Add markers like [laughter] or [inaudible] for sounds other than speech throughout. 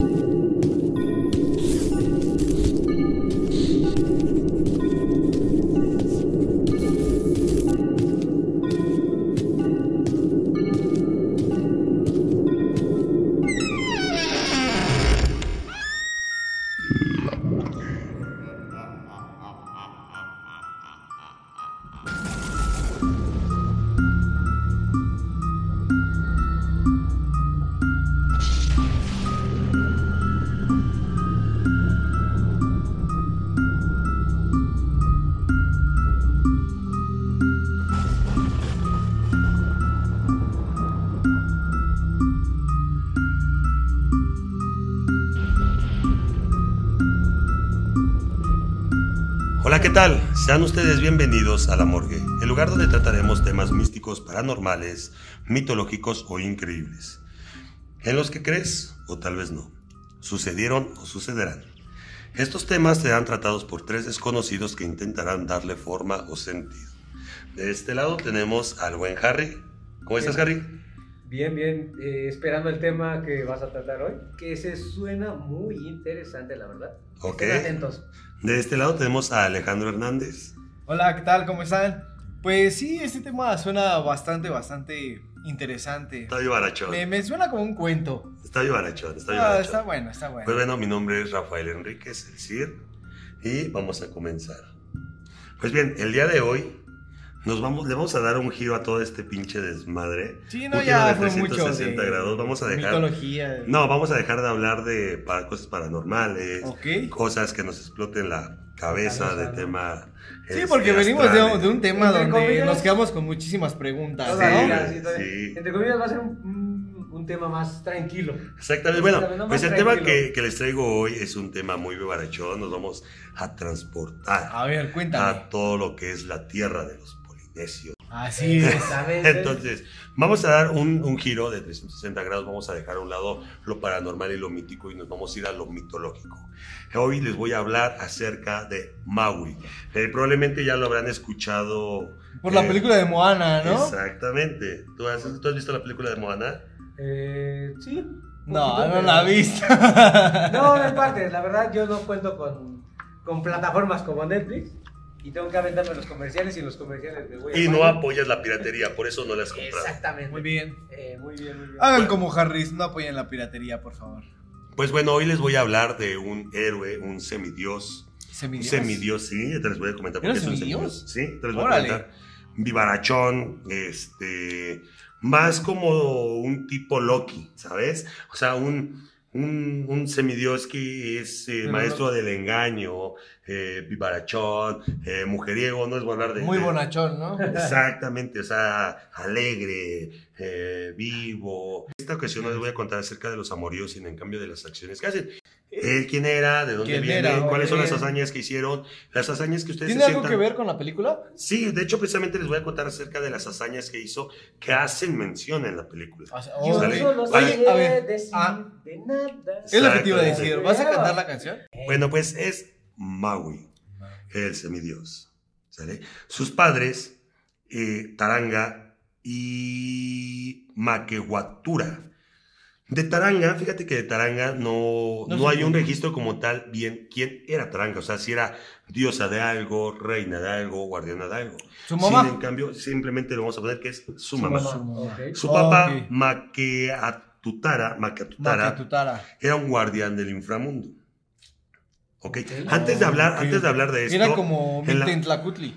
you Hola, ¿qué tal? Sean ustedes bienvenidos a La Morgue, el lugar donde trataremos temas místicos, paranormales, mitológicos o increíbles. En los que crees o tal vez no. Sucedieron o sucederán. Estos temas serán tratados por tres desconocidos que intentarán darle forma o sentido. De este lado tenemos al buen Harry. ¿Cómo estás, Harry? Bien, bien, eh, esperando el tema que vas a tratar hoy, que se suena muy interesante, la verdad. Ok. Estén atentos. De este lado tenemos a Alejandro Hernández. Hola, ¿qué tal? ¿Cómo están? Pues sí, este tema suena bastante, bastante interesante. Está vivarachón. Me, me suena como un cuento. Está vivarachón, está Ah, vivarachón. está bueno, está bueno. Pues bueno, mi nombre es Rafael Enríquez, el CIR, y vamos a comenzar. Pues bien, el día de hoy nos vamos, le vamos a dar un giro a todo este pinche desmadre. sí, un no, giro ya de fue mucho 360 de grados. Vamos a dejar. mitología. No, vamos a dejar de hablar de cosas paranormales, Ok. cosas que nos exploten la cabeza de ¿no? tema. Sí, este, porque venimos de, de un tema donde comillas- nos quedamos con muchísimas preguntas. Sí, sí. Entre comillas va a ser un, un- un tema más tranquilo. Exactamente. Bueno, Exactamente, pues el tema que, que les traigo hoy es un tema muy vivarachón. Nos vamos a transportar A ver, cuéntame. a todo lo que es la tierra de los polinesios. Así es. Exactamente. [laughs] Entonces, vamos a dar un, un giro de 360 grados, vamos a dejar a un lado lo paranormal y lo mítico y nos vamos a ir a lo mitológico. Hoy les voy a hablar acerca de Maui. Eh, probablemente ya lo habrán escuchado. Por la eh, película de Moana, ¿no? Exactamente. ¿Tú has, tú has visto la película de Moana? Eh, sí. No, no la he visto. No, en parte, la verdad yo no cuento con, con plataformas como Netflix y tengo que aventarme los comerciales y los comerciales de voy a Y no apoyas la piratería, por eso no la has comprado. Exactamente. Muy bien. Eh, muy bien, muy bien. Hagan Bueno. como Harris, no apoyen la piratería, por favor. Pues bueno, hoy les voy a hablar de un héroe, un semidios. Un Semidios. semidios, sí, ya te les voy a comentar por ¿Era qué es un semidios? semidios. Sí, te les voy Órale. a comentar. Vivarachón, este, más como un tipo Loki, ¿sabes? O sea, un, un, un semidios que es eh, maestro del engaño, eh, vivarachón, eh, mujeriego, no es hablar de... Muy bonachón, ¿no? Exactamente, o sea, alegre, eh, vivo. En esta ocasión no les voy a contar acerca de los amoríos, sino en cambio de las acciones que hacen. Él, quién era, de dónde ¿Quién viene, era? cuáles son las hazañas que hicieron, las hazañas que ustedes ¿Tiene se algo sientan- que ver con la película? Sí, de hecho, precisamente les voy a contar acerca de las hazañas que hizo, que hacen mención en la película. O sea, Yo oh, Sale. solo Oye, a ver, decir ah. de nada. Es lo que te iba a decir. ¿Vas a cantar la canción? Bueno, pues es Maui, el semidios. ¿sale? Sus padres, eh, Taranga y Maquehuatura. De Taranga, fíjate que de Taranga no, No hay un registro como tal bien quién era Taranga, o sea, si era diosa de algo, reina de algo, guardiana de algo. ¿Su Sin, mamá? en cambio, simplemente lo vamos a poner que es su, Su mamá. mamá. Su papá, ok. Maqueatutara, Maqueatutara, Maquetutara. era un guardián del inframundo. ¿Ok? Ok. Antes de hablar, antes de hablar de esto. Era como en la- Mictlantlacutli.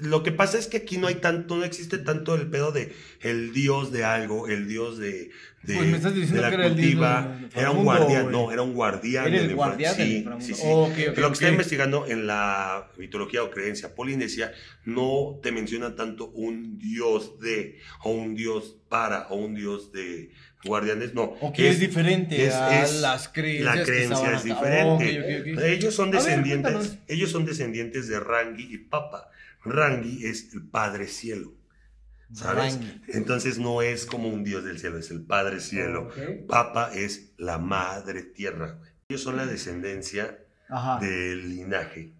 Lo que pasa es que aquí no hay tanto, no existe tanto el pedo de el dios de algo, el dios de, de, Pues me estás diciendo de la que era cultiva. era un guardián, no, era un guardián Era el guardián del sí, sí. Oh, Lo que está investigando en la mitología o creencia polinesia no te menciona tanto un dios de, o un dios para, o un dios de guardianes, no. O que es, diferente es- a es- las creencias. la creencia es diferente. Ellos son ver, descendientes, ellos son descendientes de Rangi y Papa. Rangi es el Padre Cielo, ¿sabes? Rangi. Entonces no es como un dios del cielo, es el Padre Cielo. Papa es la Madre Tierra. Ellos son la descendencia Ajá. del linaje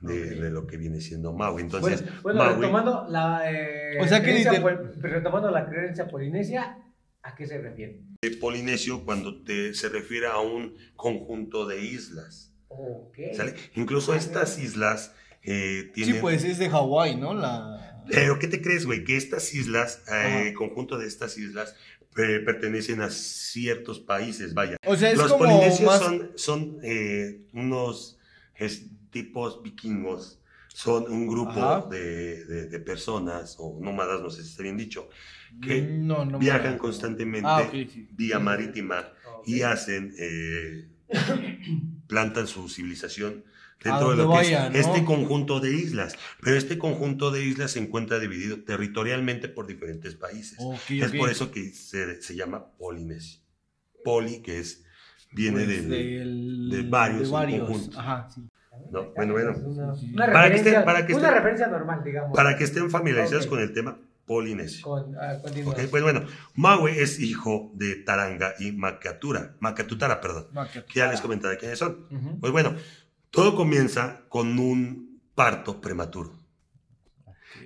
de, lo que viene siendo Maui. Entonces, Bueno, bueno, Maui, retomando la, eh, O sea que creencia retomando la creencia polinesia, ¿a qué se refiere? de polinesio cuando te, se refiere a un conjunto de islas. Ok. ¿sale? Incluso estas islas eh, Sí, pues es de Hawái, ¿no? La... Pero ¿qué te crees, güey? Que estas islas, eh, conjunto de estas islas, eh, pertenecen a ciertos países, vaya. O sea, es Los como polinesios más... son, son eh, unos tipos vikingos, son un grupo de, de- de personas, o nómadas, no sé si está bien dicho, que No, no me- viajan constantemente Ah, sí. vía marítima Ok. y hacen, eh, [coughs] plantan su civilización dentro de lo que vaya, es ¿no? este conjunto de islas. Pero este conjunto de islas se encuentra dividido territorialmente por diferentes países. Ok, Es ok. por eso que se, se llama Polinesia. Poli, que es, viene Pues de, del- de varios, de varios. Ajá, sí. No, bueno, bueno. Una, una Para que referencia, estén- para que una estén- referencia normal, digamos. Para que estén familiarizados Ok. con el tema Polinesio. Con, ah, continúa. Ok, Pues bueno, Maui es hijo de Taranga y Macatura, Macatutara, perdón, No, que- ya les comentaré quiénes son. Ujú. Pues bueno, todo comienza con un parto prematuro.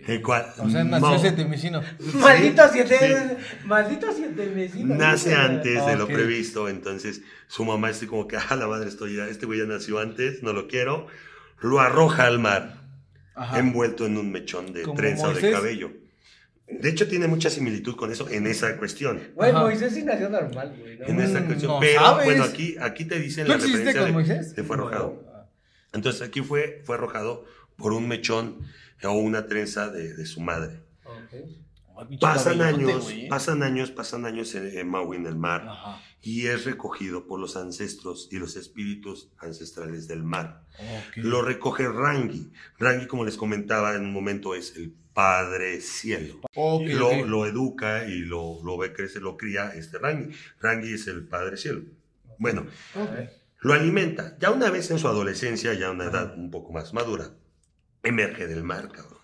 El cual O sea, nació Mau- ese temecino. Maldito Sí, siete, maldito siete vecinos. nace antes de lo previsto, entonces su mamá está como que, ah, la madre, estoy ya, este güey ya nació antes, no lo quiero, lo arroja al mar, Ajá. envuelto en un mechón de trenza o de cabello. De hecho, tiene mucha similitud con eso en esa cuestión. Güey, Ajá. Moisés sí nació normal, güey. ¿no? En esa cuestión. no Pero sabes. bueno, aquí, aquí te dicen ¿Tú la referencia con de, Moisés? de fue arrojado. Entonces aquí fue, fue arrojado por un mechón o una trenza de, de su madre. Pasan años, güey. pasan años, pasan años en, en Maui, en el mar, Ajá. y es recogido por los ancestros y los espíritus ancestrales del mar. Lo recoge Rangi. Rangi, como les comentaba en un momento, es el Padre Cielo. Ok, lo, educa y lo, lo ve crecer, lo cría este Rangi. Rangi es el Padre Cielo. Bueno. Lo alimenta. Ya una vez en su adolescencia, ya a una edad un poco más madura, emerge del mar, cabrón.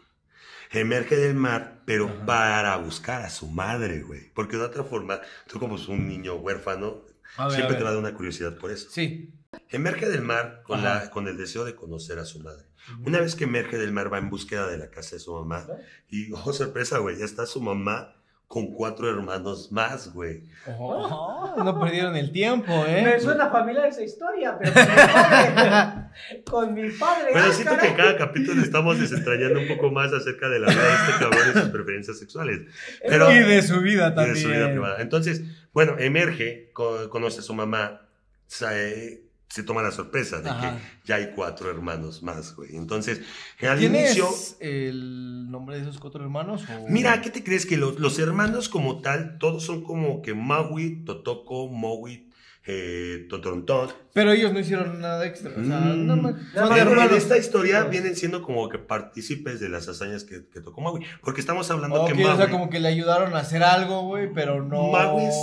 Emerge del mar, pero Ajá. para buscar a su madre, güey. Porque de otra forma, tú como un niño huérfano, ver, siempre te va a dar una curiosidad por eso. Sí. Emerge del mar con, la, con el deseo de conocer a su madre. Una vez que emerge del mar, va en búsqueda de la casa de su mamá. Y, oh, sorpresa, güey, ya está su mamá con cuatro hermanos más, güey. Oh, no perdieron el tiempo, Me ¿eh? suena familiar esa historia, pero con mi [laughs] padre. con mi padre. Pero ah, siento que en cada capítulo estamos desentrañando un poco más acerca de la vida de este cabrón y sus preferencias sexuales. Pero, y de su vida y también. de su vida privada. Entonces, bueno, emerge, co- conoce a su mamá, se, se toma la sorpresa de Ajá. que ya hay cuatro hermanos más, güey. Entonces, al ¿Tienes inicio... el nombre de esos cuatro hermanos? o- Mira, ¿qué te crees? Que los, los hermanos como tal, todos son como que Maui, Totoko, Mowi, eh, Totorontón. Pero ellos no hicieron nada extra. O sea, Mm. no En, esta historia vienen siendo como que partícipes de las hazañas que, que tocó Maui. Porque estamos hablando que Maui... o sea, como que le ayudaron a hacer algo, güey, pero no. Maui es-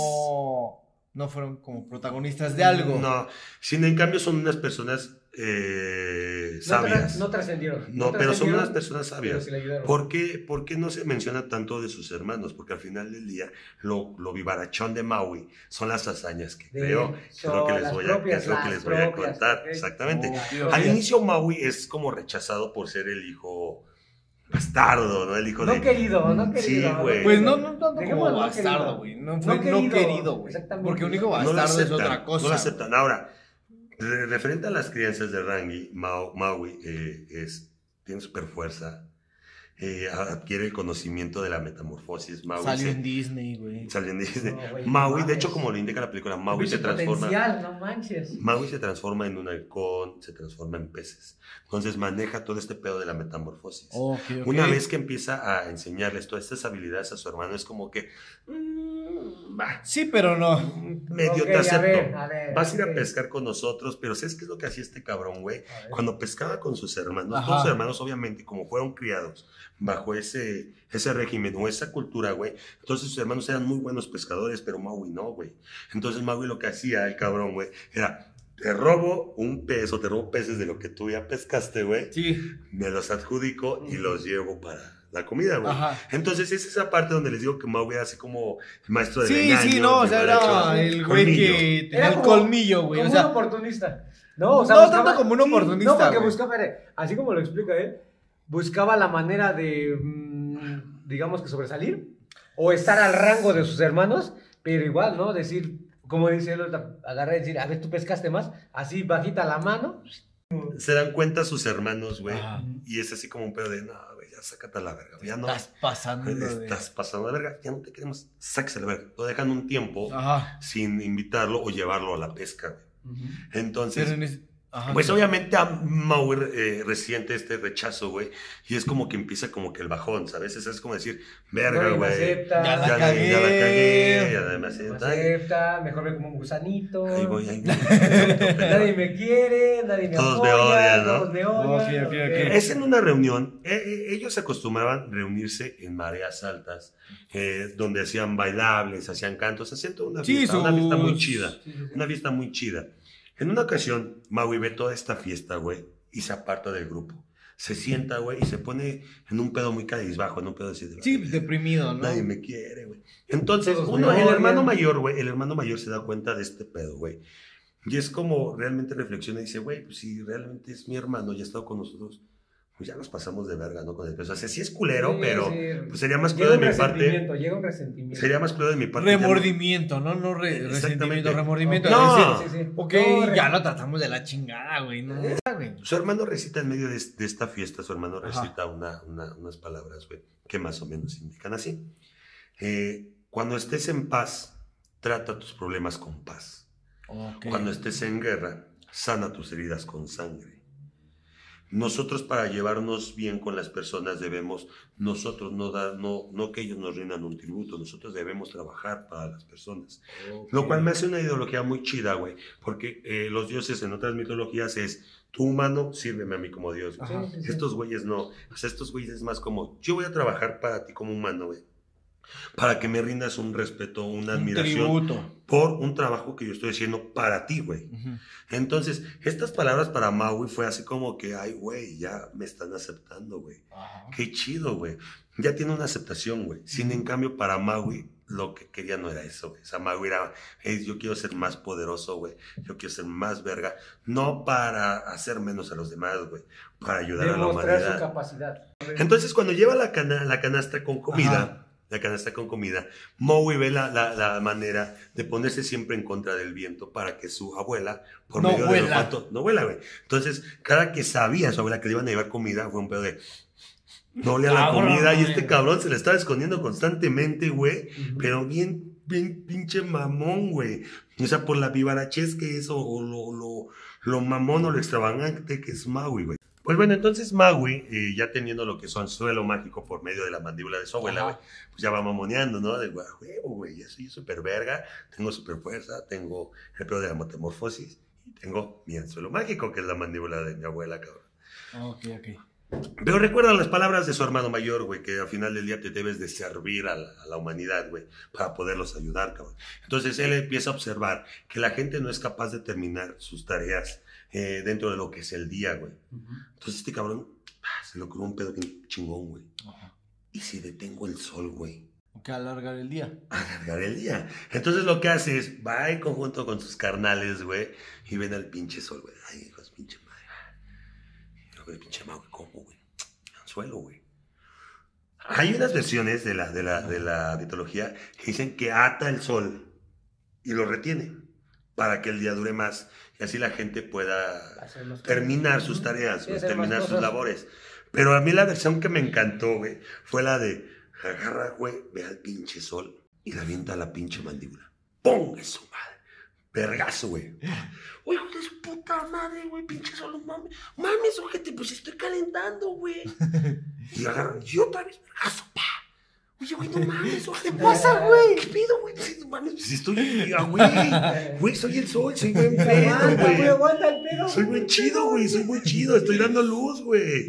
No fueron como protagonistas de algo. No, sino en cambio son unas personas eh, sabias. No trascendieron. No, pero son unas personas sabias. ¿Por qué, por qué no se menciona tanto de sus hermanos? Porque al final del día, lo, lo vivarachón de Maui son las hazañas que De- creó. Es lo que les voy a, que propias, es lo que las les voy a contar. Exactamente. Al inicio Maui es como rechazado por ser el hijo bastardo, ¿no? El hijo No de... querido, no Sí, querido. güey. Pues no, no tanto Dejémoslo como no bastardo, querido. güey. No fue No no querido, güey. exactamente. Porque un hijo no bastardo es aceptan, otra cosa. No lo aceptan. Ahora, re- referente a las crianzas de Rangi, Mau- Maui eh, es, tiene super fuerza, eh, adquiere el conocimiento de la metamorfosis. Maui Salió se- en Disney, güey. salió en Disney. No, güey, Maui, de mames. hecho, como lo indica la película, Maui se transforma. potencial, no manches. Maui se transforma en un halcón, se transforma en peces. Entonces maneja todo este pedo de la metamorfosis. Ok, ok. Una vez que empieza a enseñarles todas estas habilidades a su hermano, es como que. mm, va, Sí, pero no. medio Ok, te a acepto. ver, a ver, Vas a ir a pescar con nosotros, pero ¿sabes qué es lo que hacía este cabrón, güey? A. Cuando pescaba con sus hermanos, Ajá. todos sus hermanos, obviamente, como fueron criados bajo ese, ese régimen o esa cultura, güey, entonces sus hermanos eran muy buenos pescadores, pero Maui no, güey. Entonces Maui lo que hacía, el cabrón, güey, era. Te robo un pez o te robo peces de lo que tú ya pescaste, güey. Sí. Me los adjudico y los llevo para la comida, güey. Ajá. Entonces es esa parte donde les digo que Maui era así como maestro de Sí, engaño, sí, no, o sea, era el güey colmillo. que tenía el colmillo, güey. Como O sea, un oportunista. No, o sea, No buscaba- tanto como un sí, oportunista, No, porque buscaba, así como lo explica él, buscaba la manera de, mm, digamos que sobresalir o estar al rango de sus hermanos, Pero igual, ¿no? Decir, como dice él, agarrar y decir, a ver, tú pescaste más, así bajita la mano. Se dan cuenta sus hermanos, güey. Ajá. Y es así como un pedo de, no, güey, ya sácate a la verga. Ya no. Estás pasando. Estás pasando la verga. Ya no te queremos. Sáquese a la verga. Lo dejan un tiempo Ajá. sin invitarlo o llevarlo a la pesca, güey. Entonces. Pero en ese- Ajá. Pues obviamente a Mauer eh, resiente este rechazo, güey. Y es como que empieza como que el bajón, ¿sabes? Es, es como decir, verga, me güey. acepta, Ya la Ya, cagué. ya la cagué, ya me me acepta. acepta, mejor ve como un gusanito. Ahí voy, ahí voy. [laughs] Nadie me quiere, nadie me Todos me apoya, odian, ¿no? Todos me odian. Ok, ok, ok. Es en una reunión, eh, eh, ellos acostumbraban reunirse en mareas altas, eh, donde hacían bailables, hacían cantos, hacían toda una fiesta, una fiesta muy chida. Una fiesta muy chida. En una ocasión, Maui ve toda esta fiesta, güey, y se aparta del grupo. Se sienta, güey, y se pone en un pedo muy cabizbajo, en un pedo así de... Sí, deprimido, ¿no? Nadie me quiere, güey. Entonces, Todos uno, el hermano mayor, güey, el hermano mayor se da cuenta de este pedo, güey. Y es como realmente reflexiona y dice, güey, pues si realmente es mi hermano y ha estado con nosotros, pues ya nos pasamos de verga, ¿no? Con el peso. O sea, sí es culero, Sí, pero sí. pues sería más culero de mi parte. resentimiento, Llega un resentimiento. Sería más culero de mi parte. no- Remordimiento, ¿no? No re- resentimiento, remordimiento. No. Es decir, sí, sí. ok, No, ya lo tratamos de la chingada, güey. No, güey. Su hermano recita en medio de, de esta fiesta, su hermano recita una- una- unas palabras, güey, que más o menos indican así. Eh, cuando estés en paz, trata tus problemas con paz. Cuando estés en guerra, sana tus heridas con sangre. Nosotros para llevarnos bien con las personas debemos, nosotros no dar, no, no que ellos nos rindan un tributo, nosotros debemos trabajar para las personas. Lo cual me hace una ideología muy chida, güey, porque eh, los dioses en otras mitologías es, tú humano, sírveme a mí como Dios. güey. Ajá. Sí, sí, sí. Estos güeyes no, o sea, estos güeyes es más como, yo voy a trabajar para ti como humano, güey, para que me rindas un respeto, una Un admiración tributo. por un trabajo que yo estoy haciendo para ti, güey. Entonces, estas palabras para Maui fue así como que, ay, güey, ya me están aceptando, güey. Qué chido, güey. Ya tiene una aceptación, güey. Sin en cambio, para Maui, lo que quería no era eso, güey. O sea, Maui era, "Hey, yo quiero ser más poderoso, güey. Yo quiero ser más verga. No para hacer menos a los demás, güey. Para ayudar a la Demostrar su humanidad. capacidad. Entonces, cuando lleva la, cana- la canasta con comida. La canasta con comida, Maui ve la, la- la manera de ponerse siempre en contra del viento para que su abuela, por No medio vuela. olfato, no vuela, güey. Entonces, cada que sabía su abuela que le iban a llevar comida, fue un pedo de. No olía la Cabrón, comida y este cabrón se le estaba escondiendo constantemente, güey. Pero bien, bien pinche mamón, güey. O sea, por la vivarachez que es o, o lo, lo, lo mamón o lo extravagante que es Maui, güey. Pues bueno, entonces Maui, eh, ya teniendo lo que su anzuelo mágico por medio de la mandíbula de su abuela, güey, pues ya va mamoneando, ¿no? De huevo, güey, ya soy súper verga, tengo súper fuerza, tengo el pedo de la metamorfosis y tengo mi anzuelo mágico, que es la mandíbula de mi abuela, cabrón. Ok, ok. Pero recuerda las palabras de su hermano mayor, güey, que al final del día te debes de servir a la, a la humanidad, güey, para poderlos ayudar, cabrón. Entonces él empieza a observar que la gente no es capaz de terminar sus tareas eh, dentro de lo que es el día, güey. Entonces este cabrón ah, se le ocurrió un pedo bien chingón, güey. ¿Y si detengo el sol, güey? Que alargar el día. Alargar el día. Entonces lo que hace es, va en conjunto con sus carnales, güey, y ven al pinche sol, güey. Ay, hijos, pinche madre. Y luego el pinche mago, ¿cómo, güey? Anzuelo, güey. Hay unas versiones de la, de, la, de la mitología que dicen que ata el sol y lo retiene para que el día dure más y así la gente pueda terminar sus tareas, güey, más terminar sus labores. Pero a mí la versión que me encantó, güey, fue la de agarra, güey, ve al pinche sol y le avienta a la pinche mandíbula. Es su madre. Vergazo, güey. Uy, hijo de su puta madre, güey, pinche sol, mames. Mames, ojete, pues estoy calentando, güey. [laughs] Y agarra, y otra vez, vergazo, pa. Oye, güey, no mames. ¿Qué [laughs] pasa, güey? ¿Qué pido, güey? No mames, pues estoy, ah, güey. Güey, soy el sol, soy buen pedo, güey, aguanta el pedo. Soy muy chido, güey, soy muy chido, estoy dando luz, güey.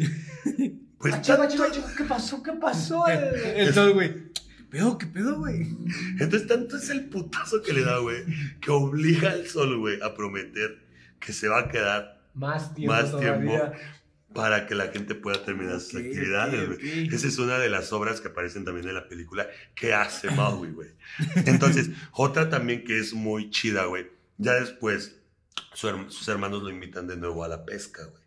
Pues tanto- ¿Qué pasó? ¿Qué pasó? [laughs] El sol, güey. ¿Qué pedo? ¿Qué pedo, güey? Entonces, tanto es el putazo que le da, güey, que obliga al sol, güey, a prometer que se va a quedar Más tiempo Más todavía. Para que la gente pueda terminar sus actividades, güey. Esa es una de las obras que aparecen también en la película que hace [laughs] Maui, güey. Entonces, otra también que es muy chida, güey. Ya después, su her- sus hermanos lo invitan de nuevo a la pesca, güey.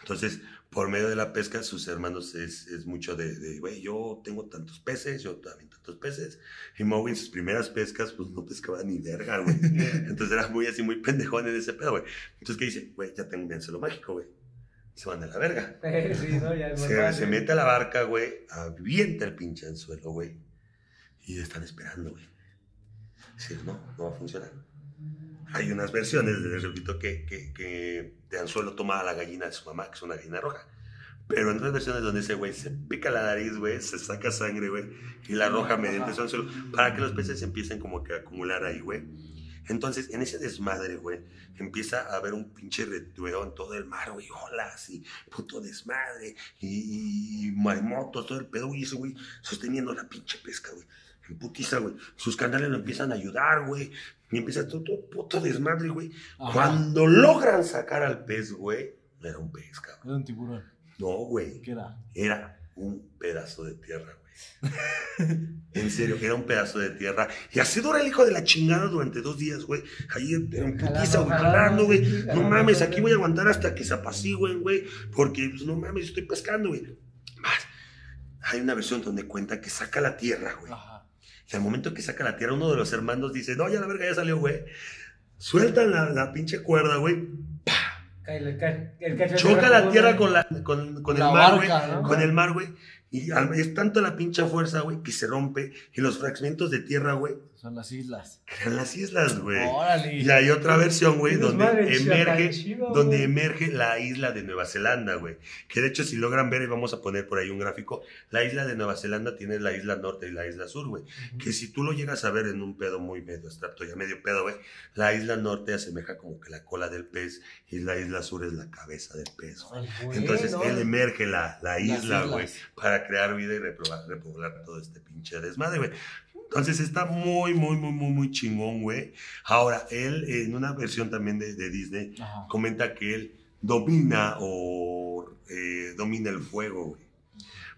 Entonces, por medio de la pesca, sus hermanos es, es mucho de, güey, yo tengo tantos peces, yo también tantos peces. Y Maui en sus primeras pescas, pues no pescaba ni verga, güey. [laughs] Entonces era muy así, muy pendejón en ese pedo, güey. Entonces, ¿qué dice? Güey, ya tengo un anzuelo mágico, güey. Se van a la verga. [laughs] Sí, no, ya es Se, se mete a la barca, güey, avienta el pinche anzuelo, güey. Y están esperando, güey. Sí, no, no va a funcionar. Hay unas versiones, les repito, que, que, que de anzuelo toma a la gallina de su mamá, que es una gallina roja. Pero en otras versiones donde ese güey se pica la nariz, güey, se saca sangre, güey, y la arroja mediante su anzuelo, para que los peces empiecen como que a acumular ahí, güey. Entonces, en ese desmadre, güey, empieza a haber un pinche retueo en todo el mar, güey, olas y puto desmadre, y, y maremotos, todo el pedo, güey, ese güey sosteniendo la pinche pesca, güey. En putiza, güey. Sus canales lo empiezan a ayudar, güey. Y empieza todo, todo puto desmadre, güey. Ajá. Cuando logran sacar al pez, güey, no era un pez, cabrón. Era un tiburón. No, güey. ¿Qué era? Era un pedazo de tierra, güey. [laughs] en serio, era un pedazo de tierra. Y así dura el hijo de la chingada durante dos días, güey. Ahí en putiza, güey, Jalando, güey. No mames, aquí voy a aguantar hasta que se apacigüen, güey. Porque, pues, no mames, estoy pescando, güey. Más. Hay una versión donde cuenta que saca la tierra, güey. Y al momento que saca la tierra, uno de los hermanos dice, no, ya la verga ya salió, güey. Sueltan la, la pinche cuerda, güey. El el Choca la tierra con, la, con, con La el mar, güey. barca, ¿no? Con el mar, güey. Y es tanto la pinche fuerza, güey, que se rompe. Y los fragmentos de tierra, güey, Son las islas. las islas, güey. Órale. Y hay otra versión, güey, donde emerge, chido, donde emerge la isla de Nueva Zelanda, güey. Que de hecho, si logran ver, y vamos a poner por ahí un gráfico, la isla de Nueva Zelanda tiene la isla norte y la isla sur, güey. Que si tú lo llegas a ver en un pedo muy medio abstracto, ya medio pedo, güey, la isla norte asemeja como que la cola del pez y la isla sur es la cabeza del pez, güey. Entonces él emerge la, la isla, güey, para crear vida y repoblar, repoblar todo este pinche desmadre, güey. Entonces está muy, muy, muy, muy, muy chingón, güey. Ahora, él en una versión también de, de Disney Ajá. comenta que él domina o eh, domina el fuego, güey.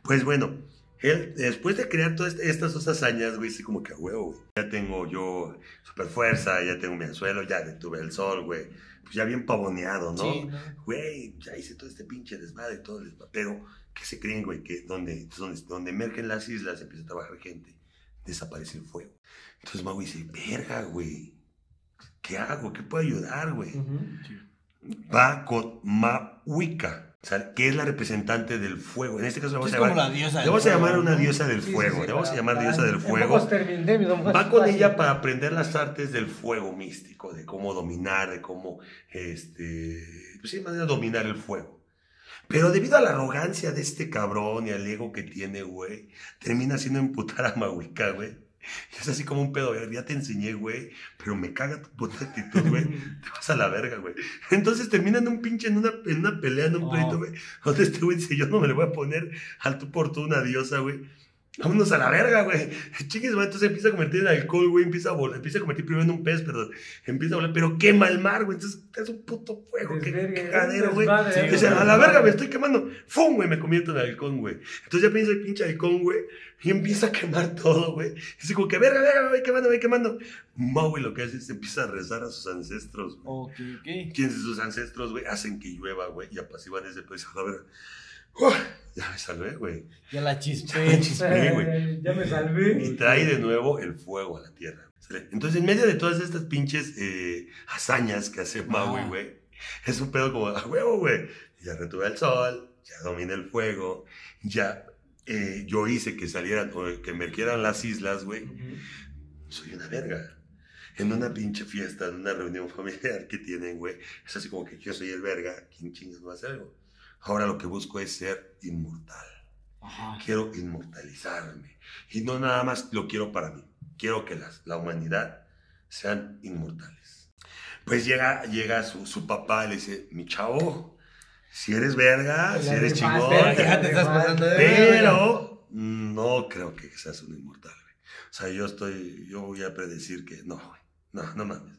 Pues bueno, él después de crear todas estas dos hazañas, güey, sí como que a huevo, güey. Ya tengo yo super fuerza, ya tengo mi anzuelo, ya detuve el sol, güey. Pues ya bien pavoneado, ¿no? Sí, ¿no? güey, ya hice todo este pinche desmadre, todo el desmadre. Pero, ¿qué se creen, güey? Que donde, donde, donde emergen las islas, empieza a trabajar gente, desaparece el fuego. Entonces Maui dice, verga, güey, ¿qué hago? ¿Qué puedo ayudar, güey? Va con o sea, que es la representante del fuego. En este caso le vamos Es a como llamar, la diosa le vamos a llamar fuego, una diosa del Sí, fuego, sí, le vamos a llamar para- diosa del fuego. Va con ella para aprender las artes del fuego místico, de cómo dominar, de cómo, este, pues sí, manera de dominar el fuego. Pero debido a la arrogancia de este cabrón y al ego que tiene, güey, termina haciendo emputar a Mahuica, güey. Es así como un pedo, güey, ya te enseñé, güey, pero me caga tu puta actitud, güey. [laughs] Te vas a la verga, güey. Entonces termina en un pinche, en una, en una pelea, en un Oh. pleito, güey. Donde este güey dice, yo no me le voy a poner al tú por tú una diosa, güey. Vámonos a la verga, güey. [laughs] Chingues, güey. Entonces empieza a convertir en alcohol, güey. Empieza a volar. Empieza a convertir primero en un pez, perdón. Empieza a volar, pero quema el mar, güey. Entonces es un puto fuego. Qué Desvergue, cagadero, güey. Sí, güey. Dice, a la verga, me estoy quemando. ¡Fum, güey! Me convierto en halcón, güey. Entonces ya piensa el pinche halcón, güey. Y empieza a quemar todo, güey. Y dice como que, verga, verga, me voy quemando, me voy quemando. Maui lo que hace es empieza a rezar a sus ancestros, güey. Ok, ok. Quienes sus ancestros, güey, hacen que llueva, güey. Y apaciguan ese pedo. Y dice, a ya me salvé, güey. Ya la Ya chispé. me chispé, güey. Ya me salvé. Y trae de nuevo el fuego a la tierra. Entonces, en medio de todas estas pinches eh, hazañas que hace Maui, güey, es un pedo como, a huevo, güey. Ya retuve el sol, ya domina el fuego, ya eh, yo hice que salieran, o que emergieran las islas, güey. Soy una verga. En una pinche fiesta, en una reunión familiar que tienen, güey, es así como que yo soy el verga, ¿quién chingas va a hacer algo? Ahora lo que busco es ser inmortal Ajá. quiero inmortalizarme. Y no nada más lo quiero para mí. Quiero que las, la humanidad sean inmortales. Pues llega, llega su, su papá y le dice, mi chavo, si eres verga, si eres chingón, Ya te estás pasando de pero no creo que seas un inmortal. güey. O sea, yo estoy, yo voy a predecir que no, güey. No, no mames.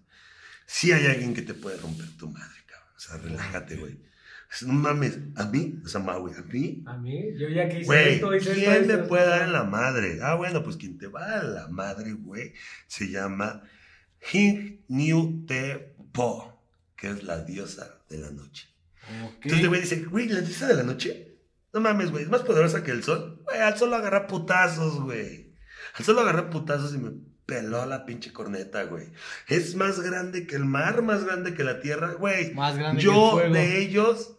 Sí hay alguien que te puede romper tu madre, cabrón. O sea, relájate, güey. No mames, a mí, o sea, güey, a mí A mí, yo ya que hice Güey, esto, hice ¿quién esto, me esto, puede dar en la madre? Ah, bueno, pues quien te va a la madre, güey, se llama Hing Niu Te Po, que es la diosa de la noche. Ok. Entonces, el güey dice, güey, la diosa de la noche, no mames, güey, es más poderosa que el sol. Güey, al sol lo agarra putazos, güey. Al sol lo agarra putazos y me peló la pinche corneta, güey. Es más grande que el mar, más grande que la tierra, güey. Más grande Yo que el fuego. de ellos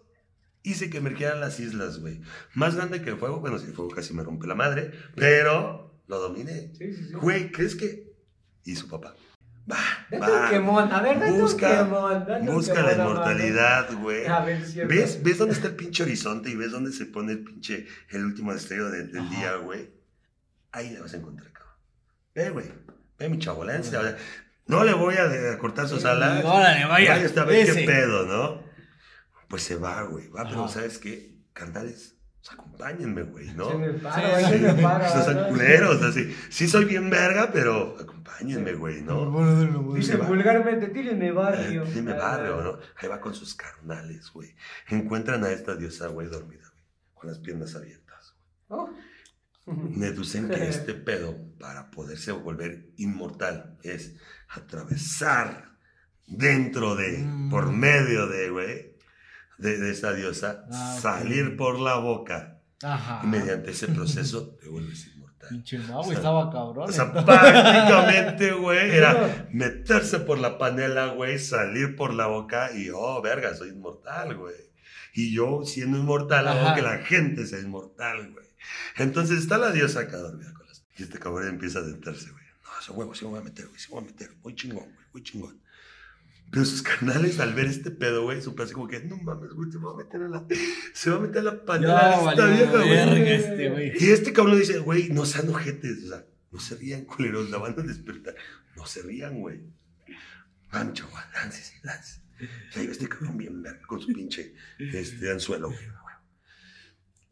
hice que emergieran las islas, güey. Más grande que el fuego, bueno, si el fuego casi me rompe la madre, pero lo dominé. Sí, sí, sí. Güey, ¿crees que? Y su papá. Va, va. quemón. A ver, date Busca- un quemón. date un Busca la inmortalidad, güey. A ver, cierto. ¿Ves, ¿Ves dónde está el pinche horizonte y ves dónde se pone el pinche, el último destello de- del día, güey? Ahí la vas a encontrar, cabrón. Ve, güey. Ve mi chavolencia. o sea, No le voy a, cortar sus alas. Órale, vaya. Vaya ver ese. qué pedo, ¿no? Pues se va, güey. Va, pero. ¿sabes qué? Carnales, pues acompáñenme, güey, ¿no? Se me para, sí. se me para. Estos son ¿no? culeros, así. Sí soy bien verga, pero acompáñenme, güey, ¿no? Dice Se va. vulgarmente, tírenme barrio. Dime Ah, barrio, ¿no? Ahí va con sus carnales, güey. Encuentran a esta diosa, güey, dormida, güey. Con las piernas abiertas. Oh. [laughs] Deducen que este pedo, para poderse volver inmortal, es atravesar dentro de, Mm. por medio de, güey, de, de esa diosa, Ah, salir por la boca. Ajá. Y mediante ese proceso te vuelves inmortal. Pinche O sea, estaba cabrón. O sea, entonces. prácticamente, [laughs] güey, era meterse por la panela, güey, salir por la boca y, oh, verga, soy inmortal, güey. Y yo, siendo inmortal, hago que la gente sea inmortal, güey. Entonces está la diosa acá dormida con las... Y este cabrón empieza a adentrarse, güey. No, ese huevo sí me voy a meter, güey, sí me voy a meter. Muy chingón, güey, muy chingón. Pero sus canales, al ver este pedo, güey, su así como que, no mames, güey, se va a meter a la... Se va a meter a la panela de esta vieja, güey. este, güey. Y este cabrón dice, güey, no sean ojetes, o sea, no se rían, culeros, la van a despertar. No se rían, güey. Van, chaval, láncese. Y ahí va este cabrón bien verga con su pinche este, anzuelo, güey.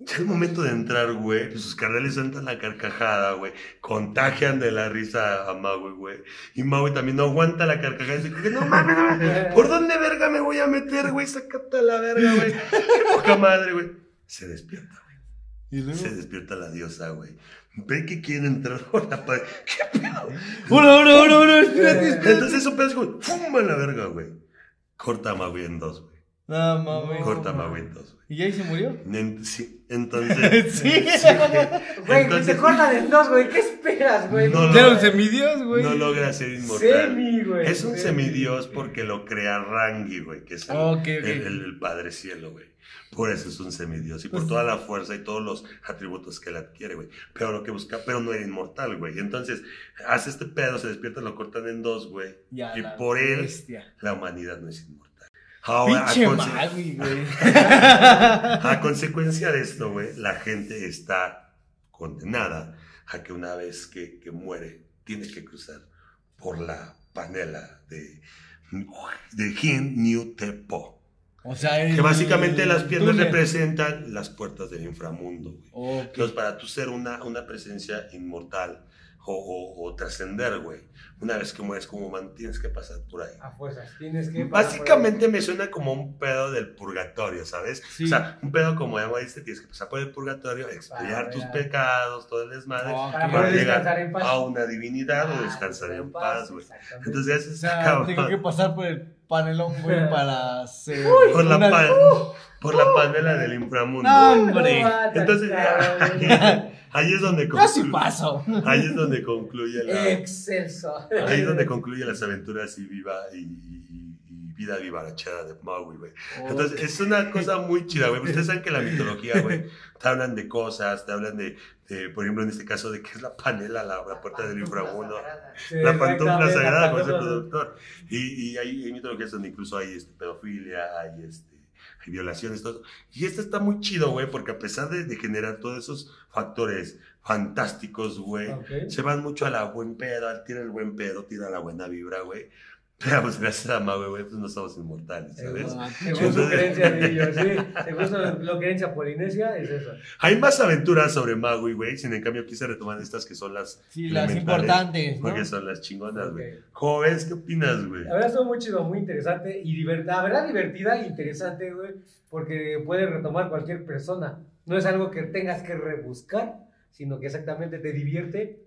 Ya el momento de entrar, güey, sus carnales sueltan la carcajada, güey. Contagian de la risa a Maui, güey. Y Maui también no aguanta la carcajada y dice, no mames, no mames. [laughs] ¿Por dónde verga me voy a meter, güey? Sácate la verga, güey. Qué poca madre, güey. Se despierta, güey. Se despierta la diosa, güey. Ve que quiere entrar por la pared. ¿Qué pedo? Uno, uno, uno, uno, [laughs] espérate, espérate. Entonces un pedazo como, ¡fum! a la verga, güey. Corta a Maui en dos, güey. No mames. Corta a Maui en dos, güey. ¿Y ahí se murió? Sí, entonces. [laughs] Sí. Güey, Entonces- te cortan en dos, güey. ¿Qué esperas, güey? No, Era un semidios, güey. No logra ser inmortal. Semi, güey. Es un Semi. semidios porque lo crea Rangi, güey, que es el, el- el- el Padre Cielo, güey. Por eso es un semidios y por Pues- toda la fuerza y todos los atributos que él adquiere, güey. Pero lo que busca, pero no era inmortal, güey. Entonces, hace este pedo, se despierta, lo cortan en dos, güey. Ya, y por él, la humanidad no es inmortal. Ahora, a, Pinche conse- Magui, güey. [laughs] a consecuencia de esto, güey, la gente está condenada a que una vez que, que muere, tiene que cruzar por la panela de, de Hin New Tepo. O sea, el- Que básicamente las piernas túnel. representan las puertas del inframundo, güey. Ok. Entonces, para tú ser una, una presencia inmortal o, o- o trascender, güey, una vez que mueres como man, tienes que pasar por ahí. A fuerzas, tienes que. Básicamente me suena como un pedo del purgatorio, ¿sabes? Sí. O sea, un pedo como ya dijiste, tienes que pasar por el purgatorio, expiar tus ya. pecados, todo el desmadre, Ok. Para para llegar descansar en paz. a una divinidad o Ah, descansar en paz, güey. Entonces eso O sea, tengo que pasar por el panelón, güey, [laughs] para ser. por la, una- pa- [laughs] por la panela del inframundo. No, hombre. Entonces, cabrón. [laughs] ahí es donde Yo sí concluye, paso. ahí es donde concluye la, Excelso. ahí es donde concluye las aventuras y viva y, y- y vida vivarachada de Maui, güey. Entonces, es una cosa muy chida, güey. Ustedes saben que la mitología, güey, te hablan de cosas, te hablan de, de, por ejemplo, en este caso, de que es la panela, la, la puerta del inframundo. Sí, La pantufla sagrada, la como dice el productor. Y, y hay, hay mitologías donde incluso hay este, pedofilia, hay, este, hay violaciones, todo eso. Y este está muy chido, güey, porque a pesar de, de generar todos esos factores fantásticos, güey, se van mucho a la buen pedo, al tira el buen pedo, tira la buena vibra, güey. Pues gracias a Maui, güey, pues no somos inmortales, ¿sabes? Según su creencia de ellos, sí. Según lo creencia polinesia, es eso. Hay más aventuras sobre Maui, güey, sin en cambio quise retomar estas que son las Sí, las importantes, ¿no? Porque son las chingonas, güey. Ok. Jóvenes, ¿qué opinas, güey? La verdad estuvo muy chido, muy interesante y la verdad divertida e interesante, güey, porque puede retomar cualquier persona. No es algo que tengas que rebuscar, sino que exactamente te divierte.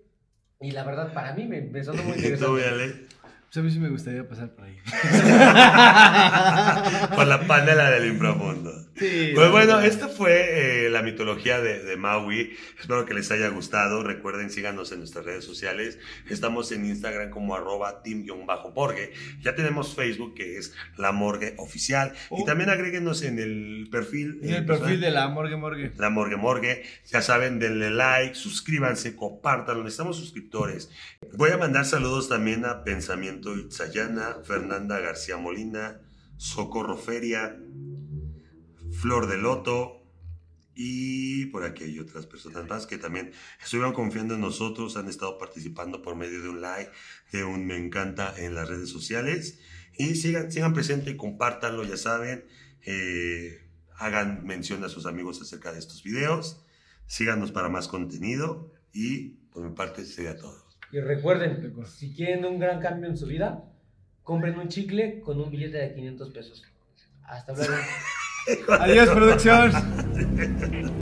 Y la verdad, para mí me, me sonó muy [laughs] ¿Y tú, interesante. Pues a mí sí me gustaría pasar por ahí. [laughs] Por la Panela del inframundo. Sí, Pues bueno, esta fue eh, la mitología de, de Maui. Espero que les haya gustado. Recuerden, síganos en nuestras redes sociales. Estamos en Instagram como arroba team-morgue. Ya tenemos Facebook que es La Morgue Oficial. Y Oh. también agréguenos en el perfil. En eh, el personal. perfil de la Morgue Morgue. La Morgue Morgue. Ya saben, denle like, suscríbanse, compártanlo. Necesitamos suscriptores. Voy a mandar saludos también a Pensamiento Itzayana, Fernanda García Molina, Socorro Feria, Flor de Loto. Y por aquí hay otras personas más que también estuvieron confiando en nosotros, han estado participando por medio de un like, de un me encanta en las redes sociales. Y sigan, sigan presente y compártanlo, ya saben. Eh, hagan mención a sus amigos acerca de estos videos. Síganos para más contenido. Y por mi parte sería todo. Y recuerden, si quieren un gran cambio en su vida, compren un chicle con un billete de 500 pesos. Hasta luego. [laughs] Adiós, producción.